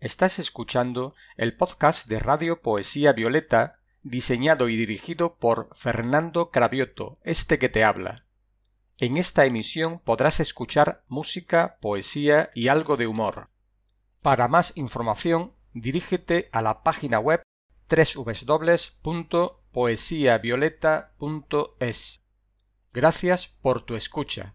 Estás escuchando el podcast de Radio Poesía Violeta, diseñado y dirigido por Fernando Cravioto, este que te habla. En esta emisión podrás escuchar música, poesía y algo de humor. Para más información, dirígete a la página web www.poesiavioleta.es. Gracias por tu escucha.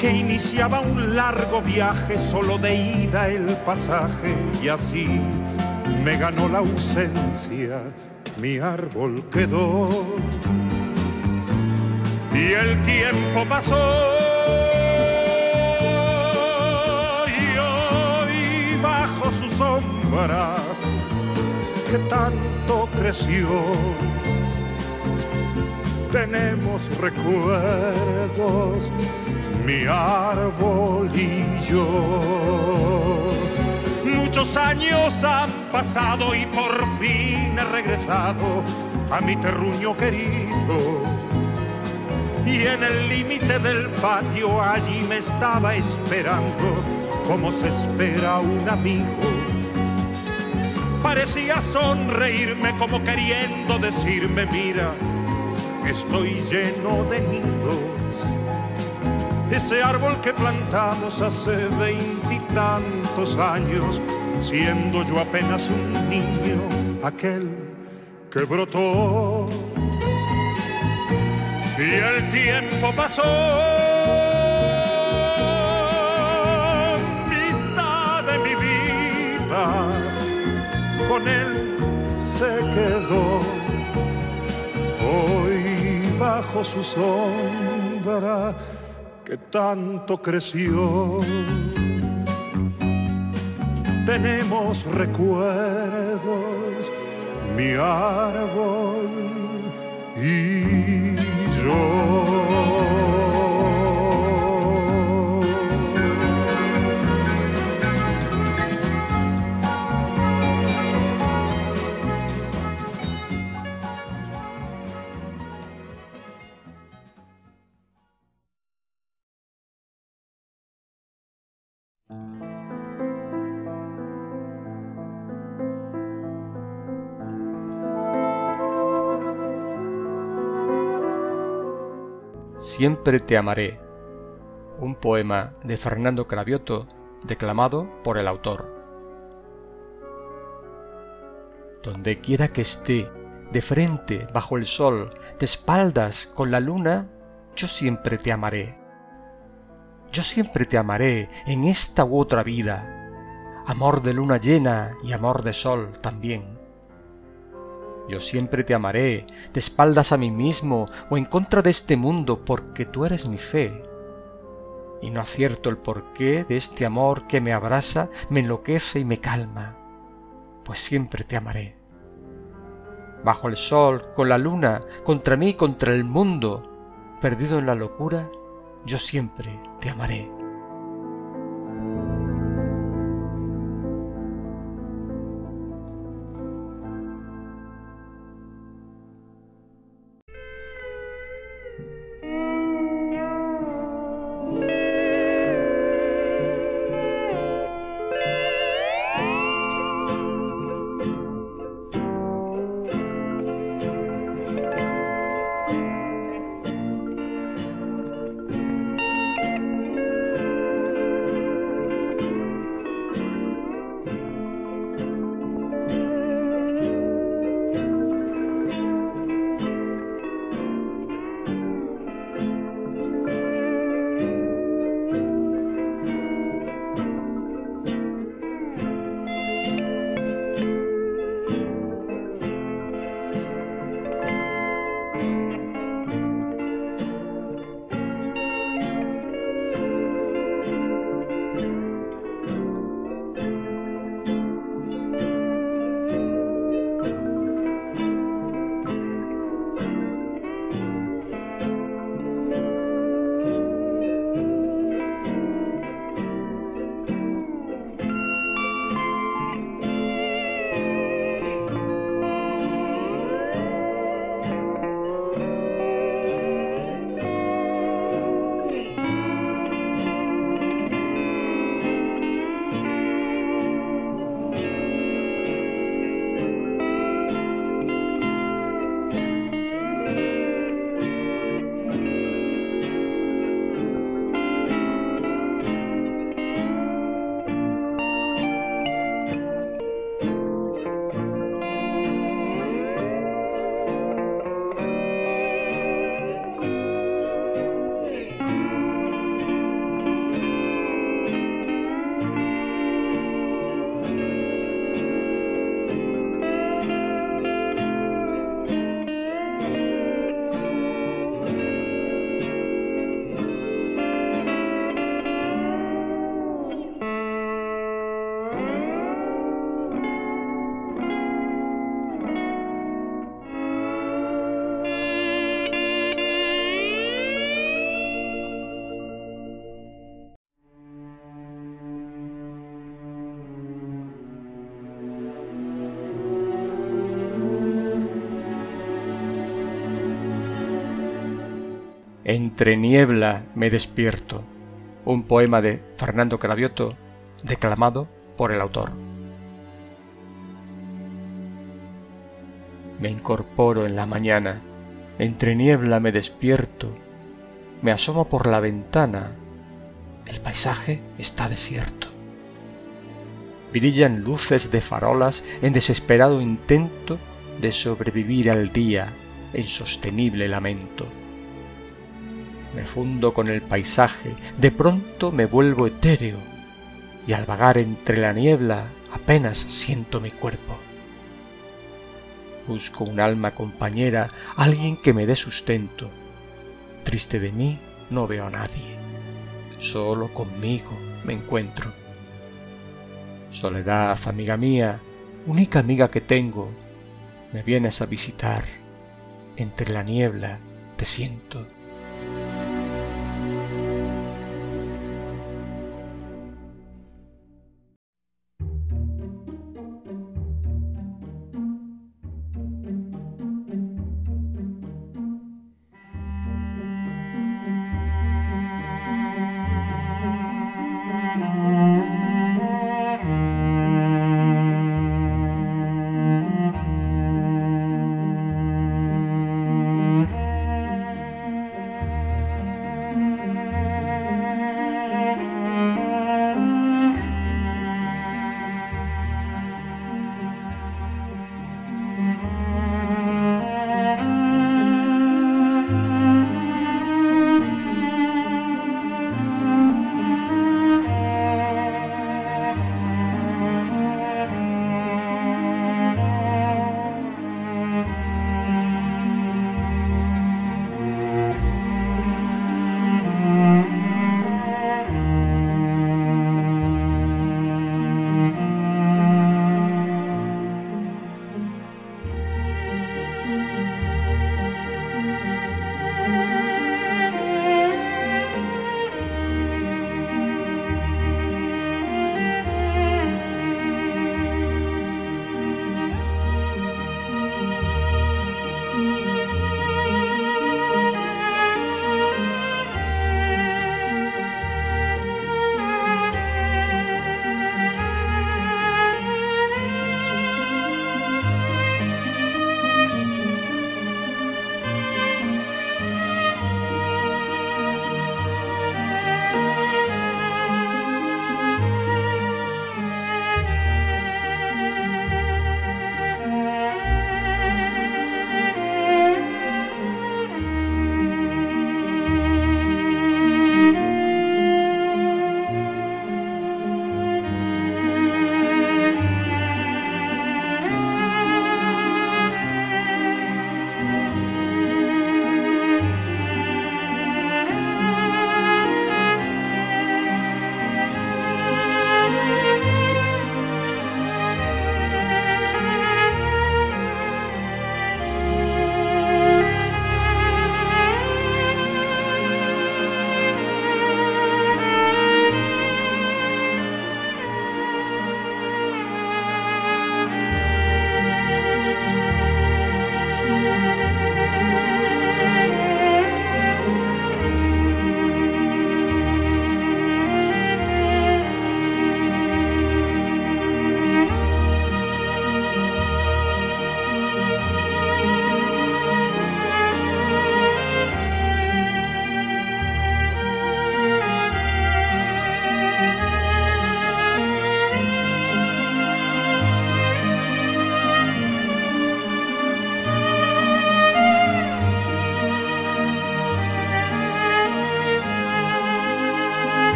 que iniciaba un largo viaje solo de ida el pasaje y así me ganó la ausencia, mi árbol quedó y el tiempo pasó. Y hoy bajo su sombra que tanto creció. Tenemos recuerdos, mi árbol y yo. Muchos años han pasado y por fin he regresado a mi terruño querido. Y en el límite del patio allí me estaba esperando como se espera un amigo parecía sonreírme como queriendo decirme, mira, estoy lleno de nidos. Ese árbol que plantamos hace veintitantos años, siendo yo apenas un niño, aquel que brotó. Y el tiempo pasó. mitad de mi vida con él se quedó. Hoy bajo su sombra que tanto creció. Tenemos recuerdos, mi árbol y yo. Siempre te amaré. Un poema de Fernando Cravioto, declamado por el autor. Donde quiera que esté, de frente, bajo el sol, de espaldas, con la luna, yo siempre te amaré. Yo siempre te amaré en esta u otra vida, amor de luna llena y amor de sol también yo siempre te amaré, de espaldas a mí mismo o en contra de este mundo, porque tú eres mi fe. y no acierto el porqué de este amor que me abrasa, me enloquece y me calma, pues siempre te amaré. Bajo el sol, con la luna, contra mí, contra el mundo, perdido en la locura, yo siempre te amaré. Entre niebla me despierto. Un poema de Fernando Cravioto, declamado por el autor. Me incorporo en la mañana, entre niebla me despierto, me asomo por la ventana, el paisaje está desierto. Brillan luces de farolas en desesperado intento de sobrevivir al día en sostenible lamento me fundo con el paisaje, de pronto me vuelvo etéreo, y al vagar entre la niebla apenas siento mi cuerpo. Busco un alma compañera, alguien que me dé sustento. Triste de mí no veo a nadie, solo conmigo me encuentro. Soledad, amiga mía, única amiga que tengo, me vienes a visitar, entre la niebla te siento.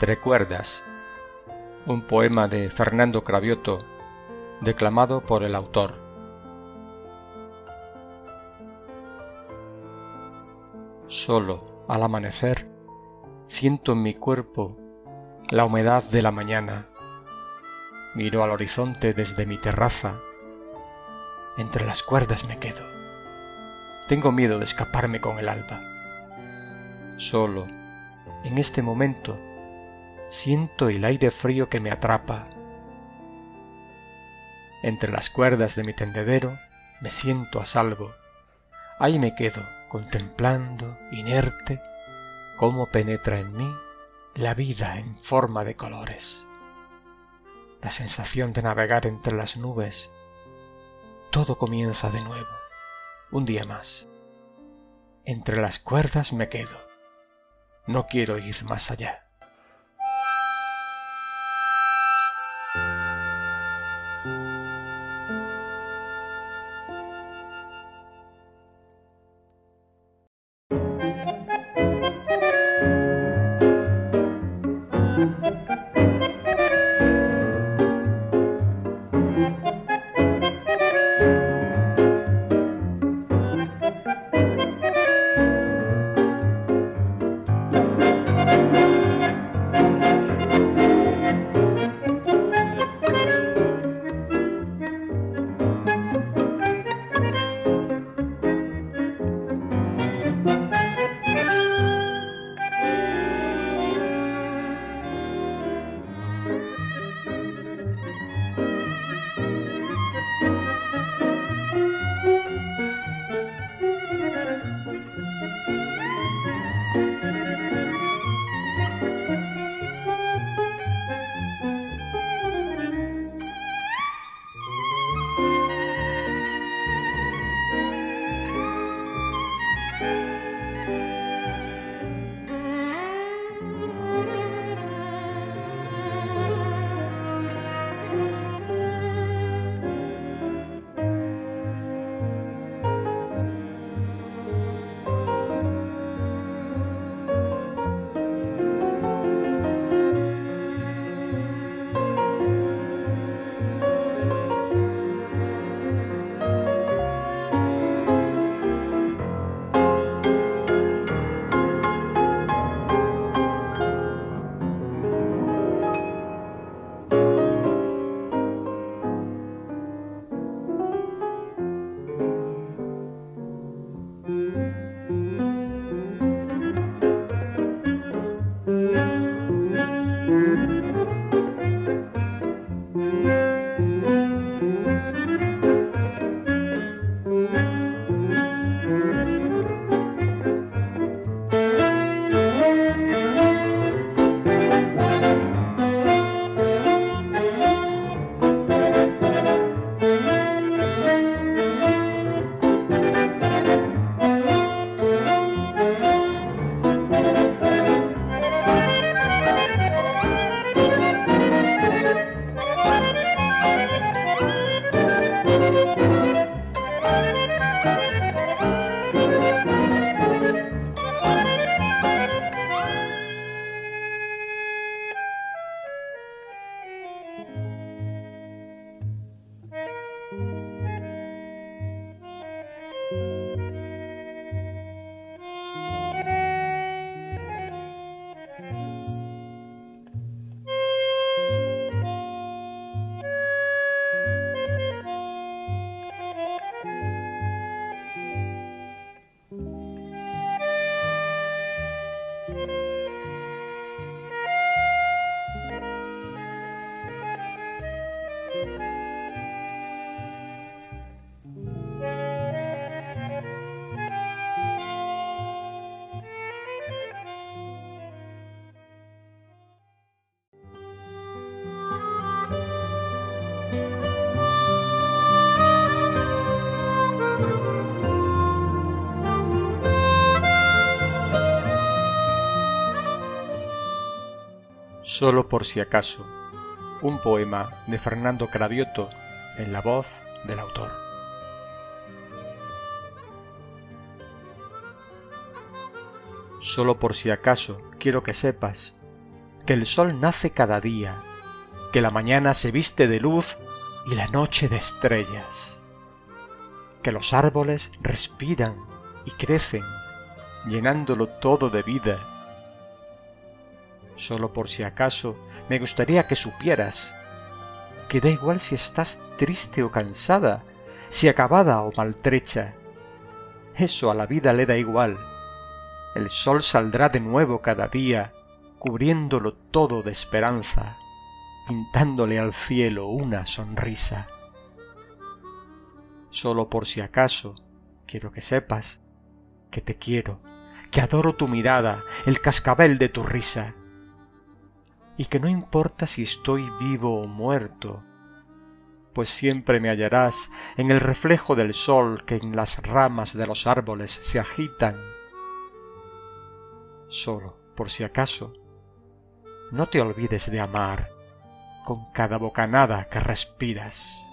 Entre cuerdas, un poema de Fernando Cravioto, declamado por el autor. Solo al amanecer siento en mi cuerpo la humedad de la mañana. Miro al horizonte desde mi terraza. Entre las cuerdas me quedo. Tengo miedo de escaparme con el alba. Solo, en este momento, siento el aire frío que me atrapa. Entre las cuerdas de mi tendedero me siento a salvo. Ahí me quedo, contemplando, inerte, cómo penetra en mí la vida en forma de colores. La sensación de navegar entre las nubes. Todo comienza de nuevo, un día más. Entre las cuerdas me quedo. No quiero ir más allá. Solo por si acaso, un poema de Fernando Cravioto en la voz del autor. Solo por si acaso quiero que sepas que el sol nace cada día, que la mañana se viste de luz y la noche de estrellas, que los árboles respiran y crecen, llenándolo todo de vida. Solo por si acaso me gustaría que supieras que da igual si estás triste o cansada, si acabada o maltrecha. Eso a la vida le da igual. El sol saldrá de nuevo cada día, cubriéndolo todo de esperanza, pintándole al cielo una sonrisa. Solo por si acaso, quiero que sepas que te quiero, que adoro tu mirada, el cascabel de tu risa, y que no importa si estoy vivo o muerto, pues siempre me hallarás en el reflejo del sol que en las ramas de los árboles se agitan. Solo, por si acaso, no te olvides de amar con cada bocanada que respiras.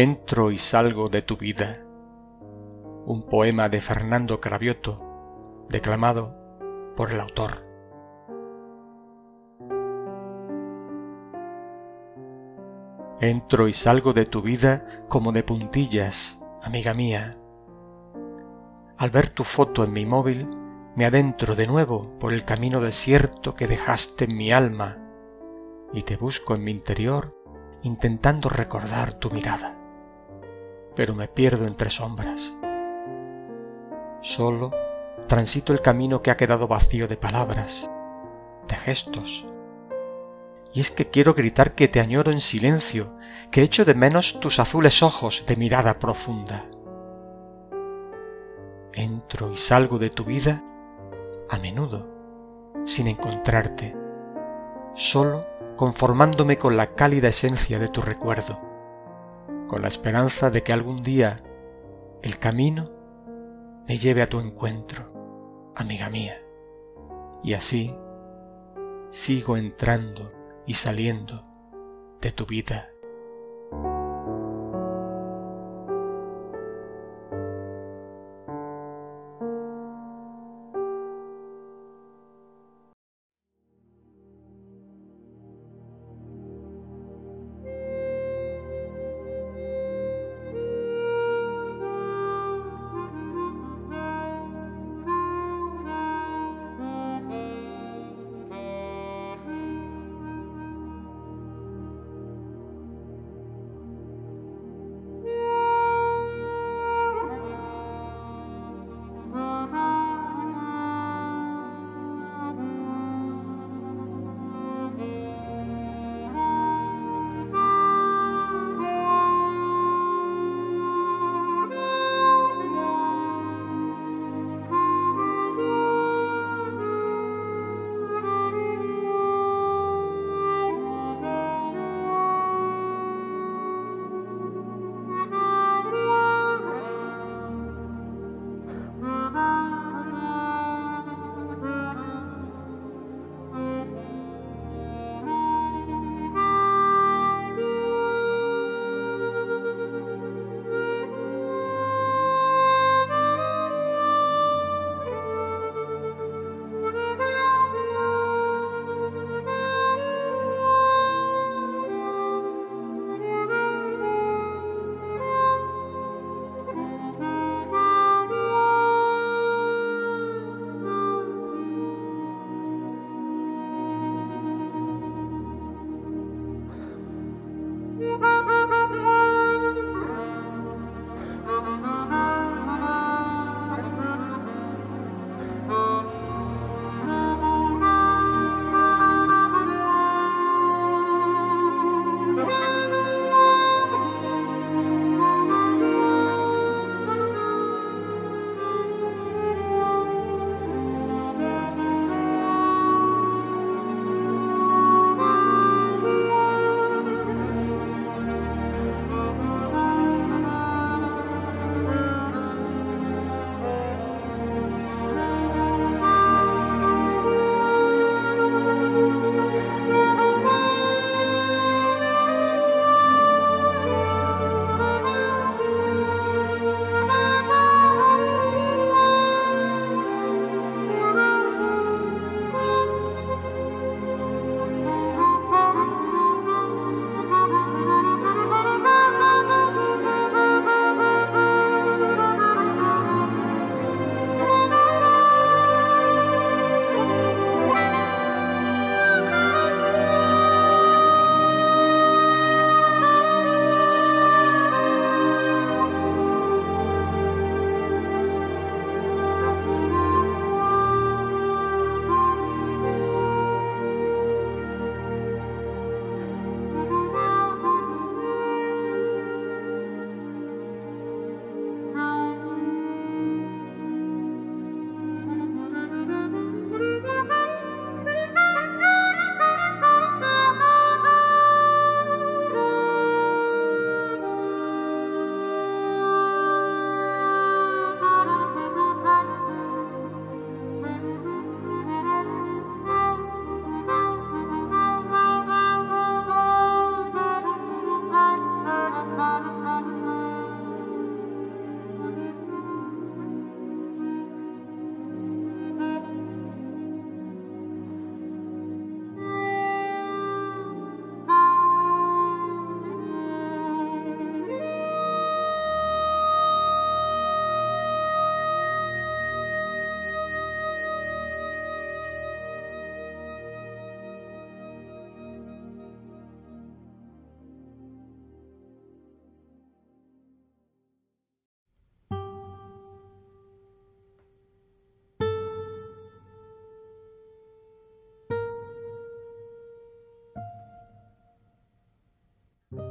Entro y salgo de tu vida. Un poema de Fernando Cravioto, declamado por el autor. Entro y salgo de tu vida como de puntillas, amiga mía. Al ver tu foto en mi móvil, me adentro de nuevo por el camino desierto que dejaste en mi alma y te busco en mi interior intentando recordar tu mirada pero me pierdo entre sombras. Solo transito el camino que ha quedado vacío de palabras, de gestos. Y es que quiero gritar que te añoro en silencio, que echo de menos tus azules ojos de mirada profunda. Entro y salgo de tu vida a menudo, sin encontrarte, solo conformándome con la cálida esencia de tu recuerdo con la esperanza de que algún día el camino me lleve a tu encuentro, amiga mía. Y así sigo entrando y saliendo de tu vida.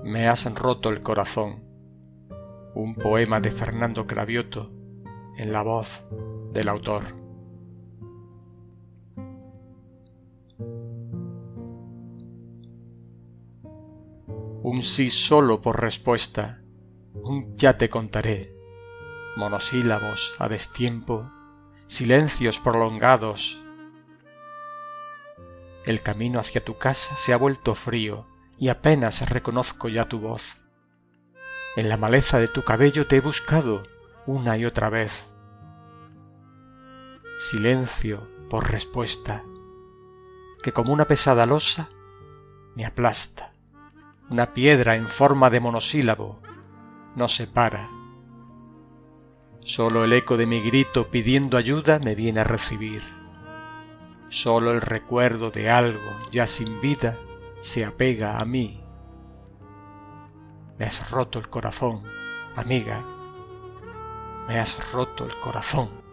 Me has roto el corazón. Un poema de Fernando Cravioto en la voz del autor. Un sí solo por respuesta, un ya te contaré, monosílabos a destiempo, silencios prolongados. El camino hacia tu casa se ha vuelto frío y apenas reconozco ya tu voz. En la maleza de tu cabello te he buscado una y otra vez. Silencio por respuesta, que como una pesada losa me aplasta. Una piedra en forma de monosílabo no se para. Solo el eco de mi grito pidiendo ayuda me viene a recibir. Solo el recuerdo de algo ya sin vida se apega a mí. Me has roto el corazón, amiga. Me has roto el corazón.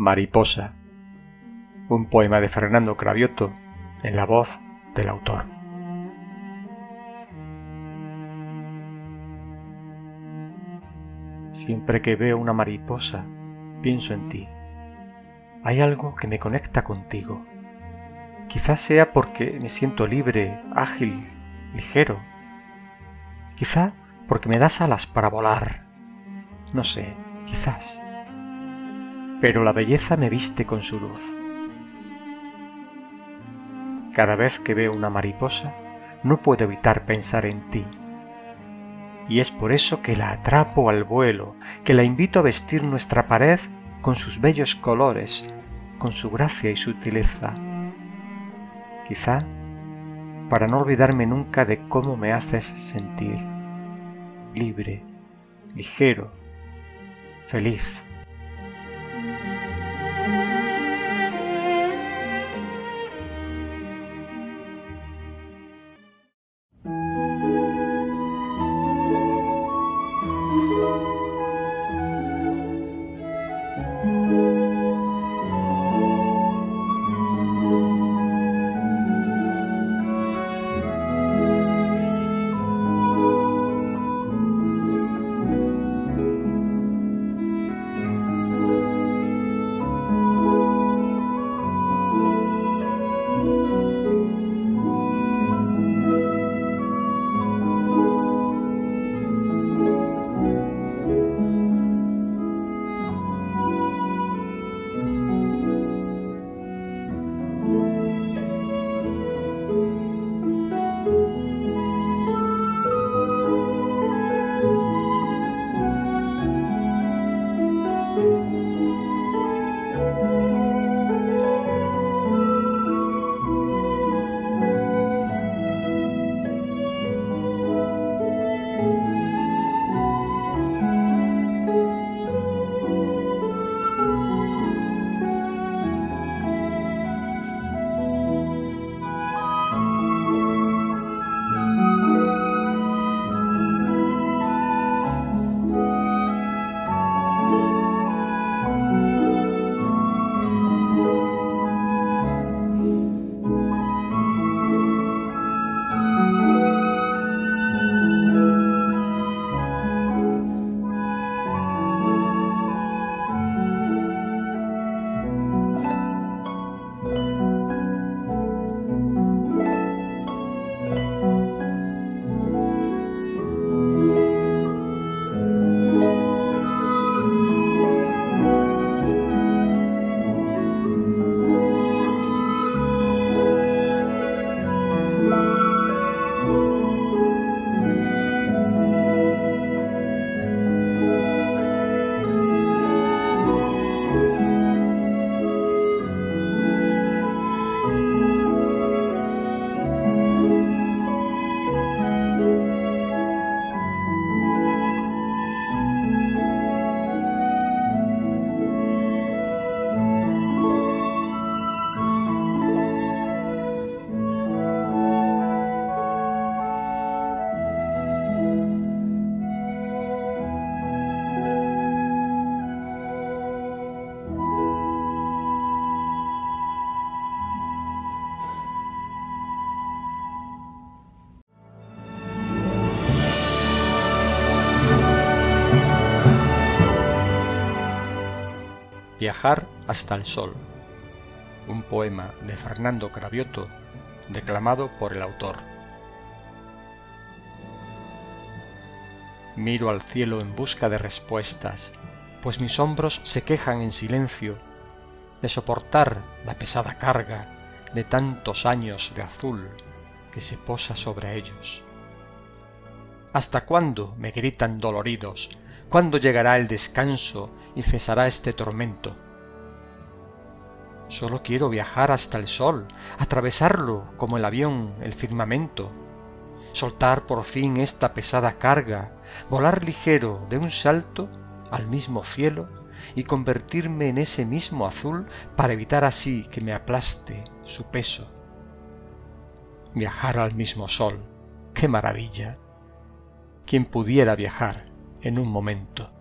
Mariposa, un poema de Fernando Cravioto en la voz del autor. Siempre que veo una mariposa, pienso en ti. Hay algo que me conecta contigo. Quizás sea porque me siento libre, ágil, ligero. Quizá porque me das alas para volar. No sé, quizás. Pero la belleza me viste con su luz. Cada vez que veo una mariposa, no puedo evitar pensar en ti. Y es por eso que la atrapo al vuelo, que la invito a vestir nuestra pared con sus bellos colores, con su gracia y sutileza. Quizá para no olvidarme nunca de cómo me haces sentir, libre, ligero, feliz. Hasta el sol. Un poema de Fernando Cravioto, declamado por el autor. Miro al cielo en busca de respuestas, pues mis hombros se quejan en silencio de soportar la pesada carga de tantos años de azul que se posa sobre ellos. ¿Hasta cuándo me gritan doloridos? ¿Cuándo llegará el descanso y cesará este tormento. Solo quiero viajar hasta el sol, atravesarlo como el avión el firmamento, soltar por fin esta pesada carga, volar ligero de un salto al mismo cielo y convertirme en ese mismo azul para evitar así que me aplaste su peso. Viajar al mismo sol, qué maravilla. Quien pudiera viajar en un momento.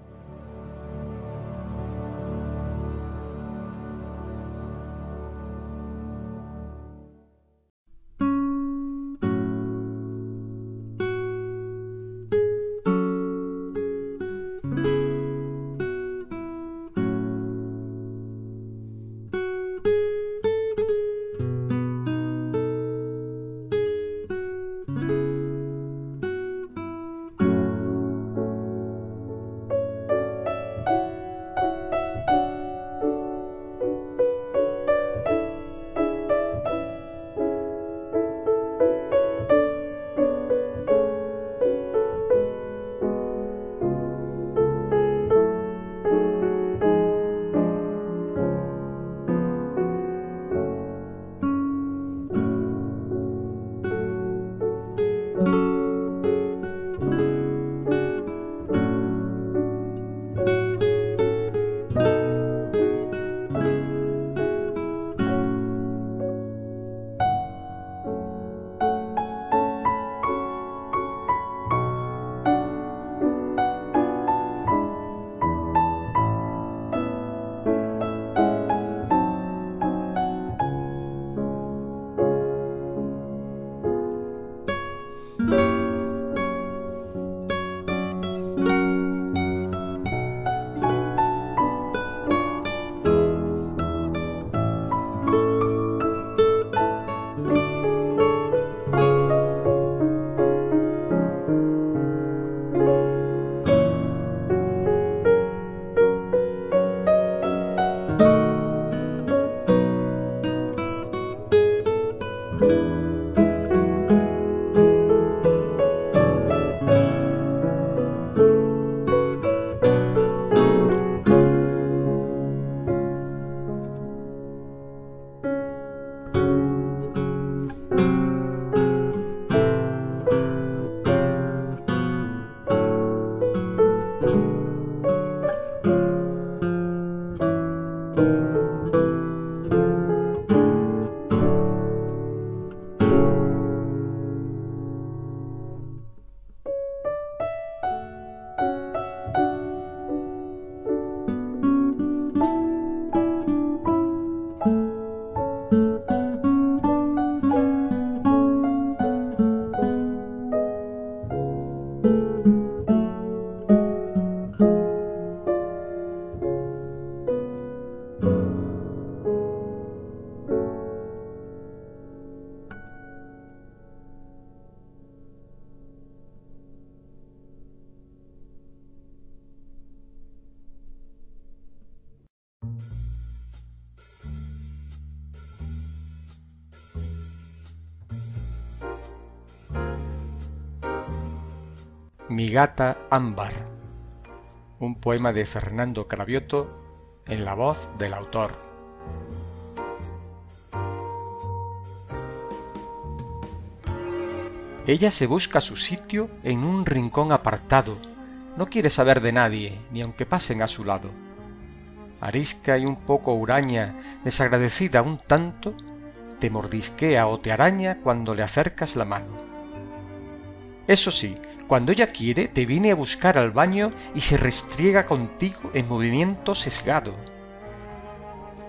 Mi gata ámbar, un poema de Fernando Cravioto en la voz del autor. Ella se busca su sitio en un rincón apartado, no quiere saber de nadie, ni aunque pasen a su lado. Arisca y un poco huraña, desagradecida un tanto, te mordisquea o te araña cuando le acercas la mano. Eso sí, cuando ella quiere, te viene a buscar al baño y se restriega contigo en movimiento sesgado.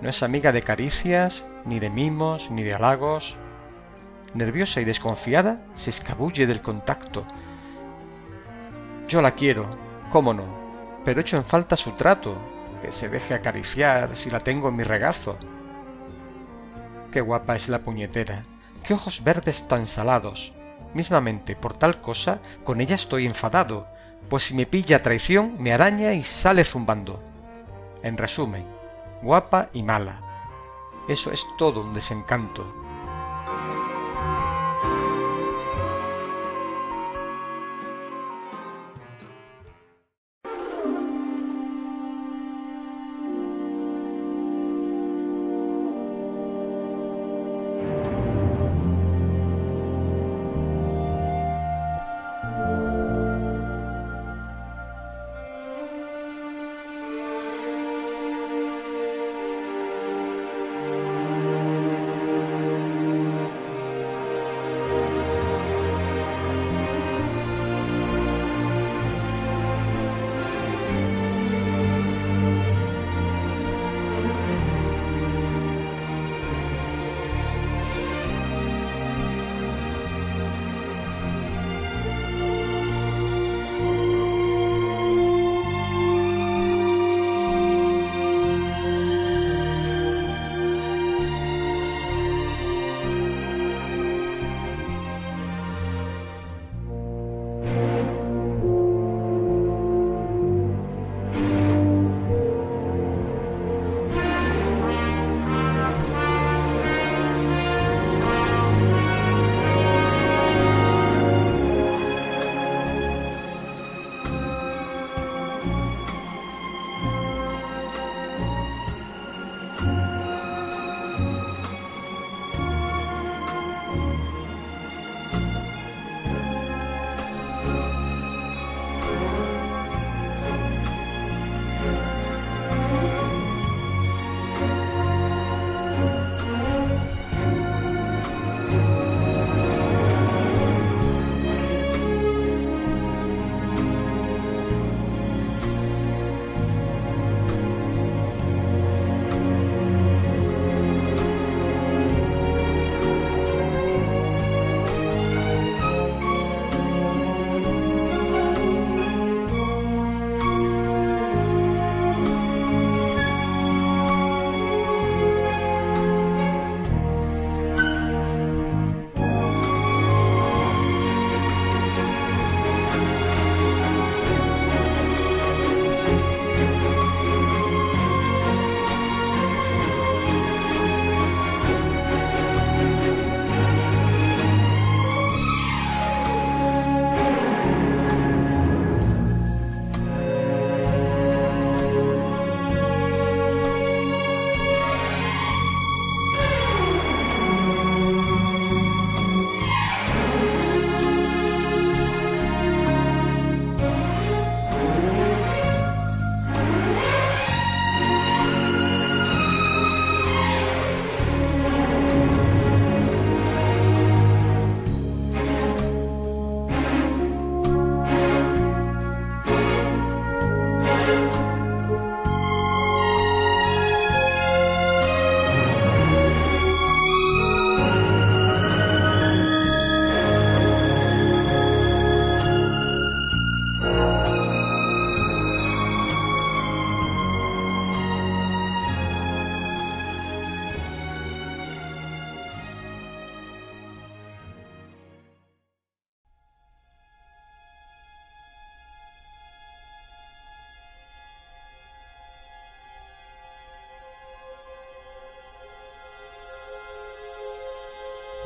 No es amiga de caricias, ni de mimos, ni de halagos. Nerviosa y desconfiada, se escabulle del contacto. Yo la quiero, cómo no, pero echo en falta su trato, que se deje acariciar si la tengo en mi regazo. Qué guapa es la puñetera, qué ojos verdes tan salados, Mismamente, por tal cosa, con ella estoy enfadado, pues si me pilla traición, me araña y sale zumbando. En resumen, guapa y mala. Eso es todo un desencanto.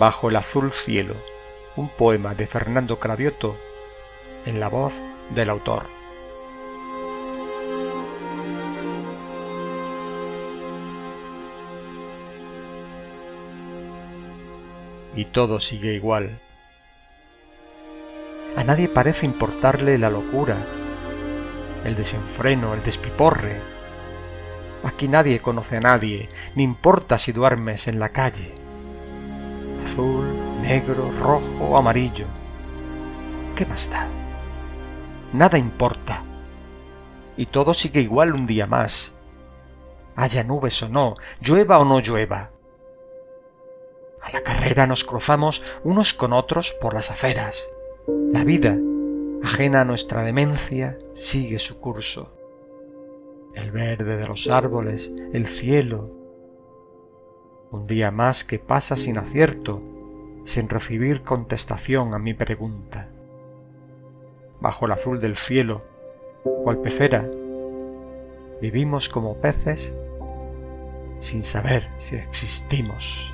Bajo el azul cielo, un poema de Fernando Cravioto en la voz del autor. Y todo sigue igual. A nadie parece importarle la locura, el desenfreno, el despiporre. Aquí nadie conoce a nadie, ni importa si duermes en la calle. Azul, negro, rojo o amarillo. ¿Qué más da? Nada importa. Y todo sigue igual un día más. Haya nubes o no, llueva o no llueva. A la carrera nos cruzamos unos con otros por las aceras. La vida, ajena a nuestra demencia, sigue su curso. El verde de los árboles, el cielo. Un día más que pasa sin acierto, sin recibir contestación a mi pregunta. Bajo el azul del cielo, cual pecera, vivimos como peces sin saber si existimos.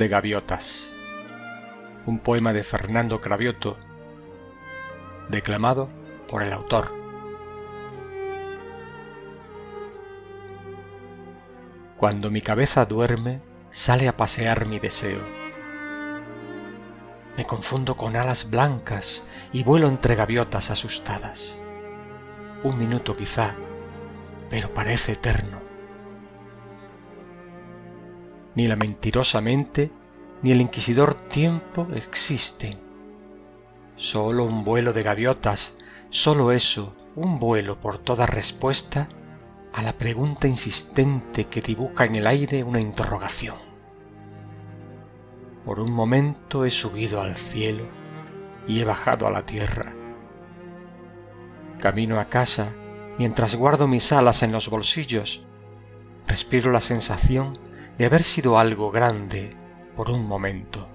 de gaviotas. Un poema de Fernando Cravioto, declamado por el autor. Cuando mi cabeza duerme, sale a pasear mi deseo. Me confundo con alas blancas y vuelo entre gaviotas asustadas. Un minuto quizá, pero parece eterno. Ni la mentirosa mente ni el inquisidor tiempo existen. Solo un vuelo de gaviotas, solo eso, un vuelo por toda respuesta a la pregunta insistente que dibuja en el aire una interrogación. Por un momento he subido al cielo y he bajado a la tierra. Camino a casa mientras guardo mis alas en los bolsillos. Respiro la sensación de haber sido algo grande por un momento.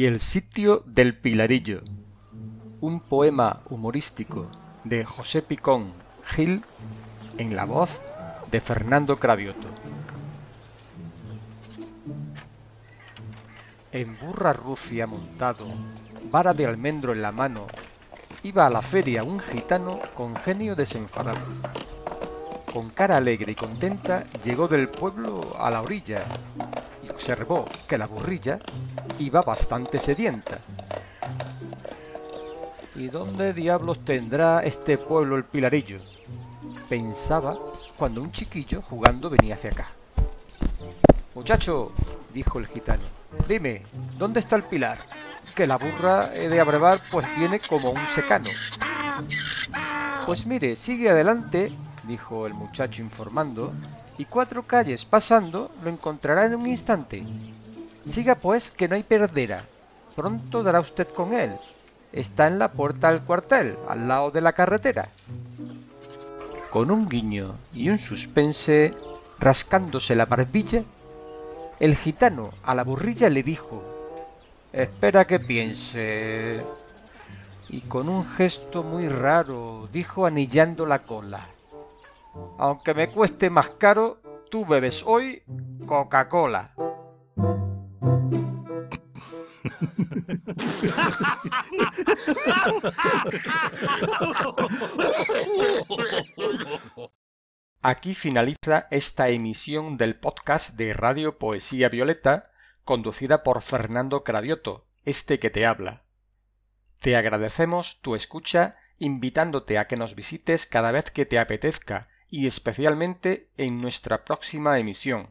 Y el sitio del Pilarillo. Un poema humorístico de José Picón Gil en la voz de Fernando Cravioto. En burra rucia montado, vara de almendro en la mano, iba a la feria un gitano con genio desenfadado. Con cara alegre y contenta llegó del pueblo a la orilla y observó que la burrilla iba bastante sedienta. ¿Y dónde diablos tendrá este pueblo el pilarillo? Pensaba cuando un chiquillo jugando venía hacia acá. Muchacho, dijo el gitano, dime, ¿dónde está el pilar? Que la burra he de abrevar pues viene como un secano. Pues mire, sigue adelante, dijo el muchacho informando, y cuatro calles pasando lo encontrará en un instante. Siga pues que no hay perdera. Pronto dará usted con él. Está en la puerta del cuartel, al lado de la carretera. Con un guiño y un suspense, rascándose la barbilla, el gitano a la burrilla le dijo Espera que piense. Y con un gesto muy raro dijo anillando la cola Aunque me cueste más caro, tú bebes hoy Coca-Cola. Aquí finaliza esta emisión del podcast de Radio Poesía Violeta, conducida por Fernando Cravioto, este que te habla. Te agradecemos tu escucha invitándote a que nos visites cada vez que te apetezca y especialmente en nuestra próxima emisión.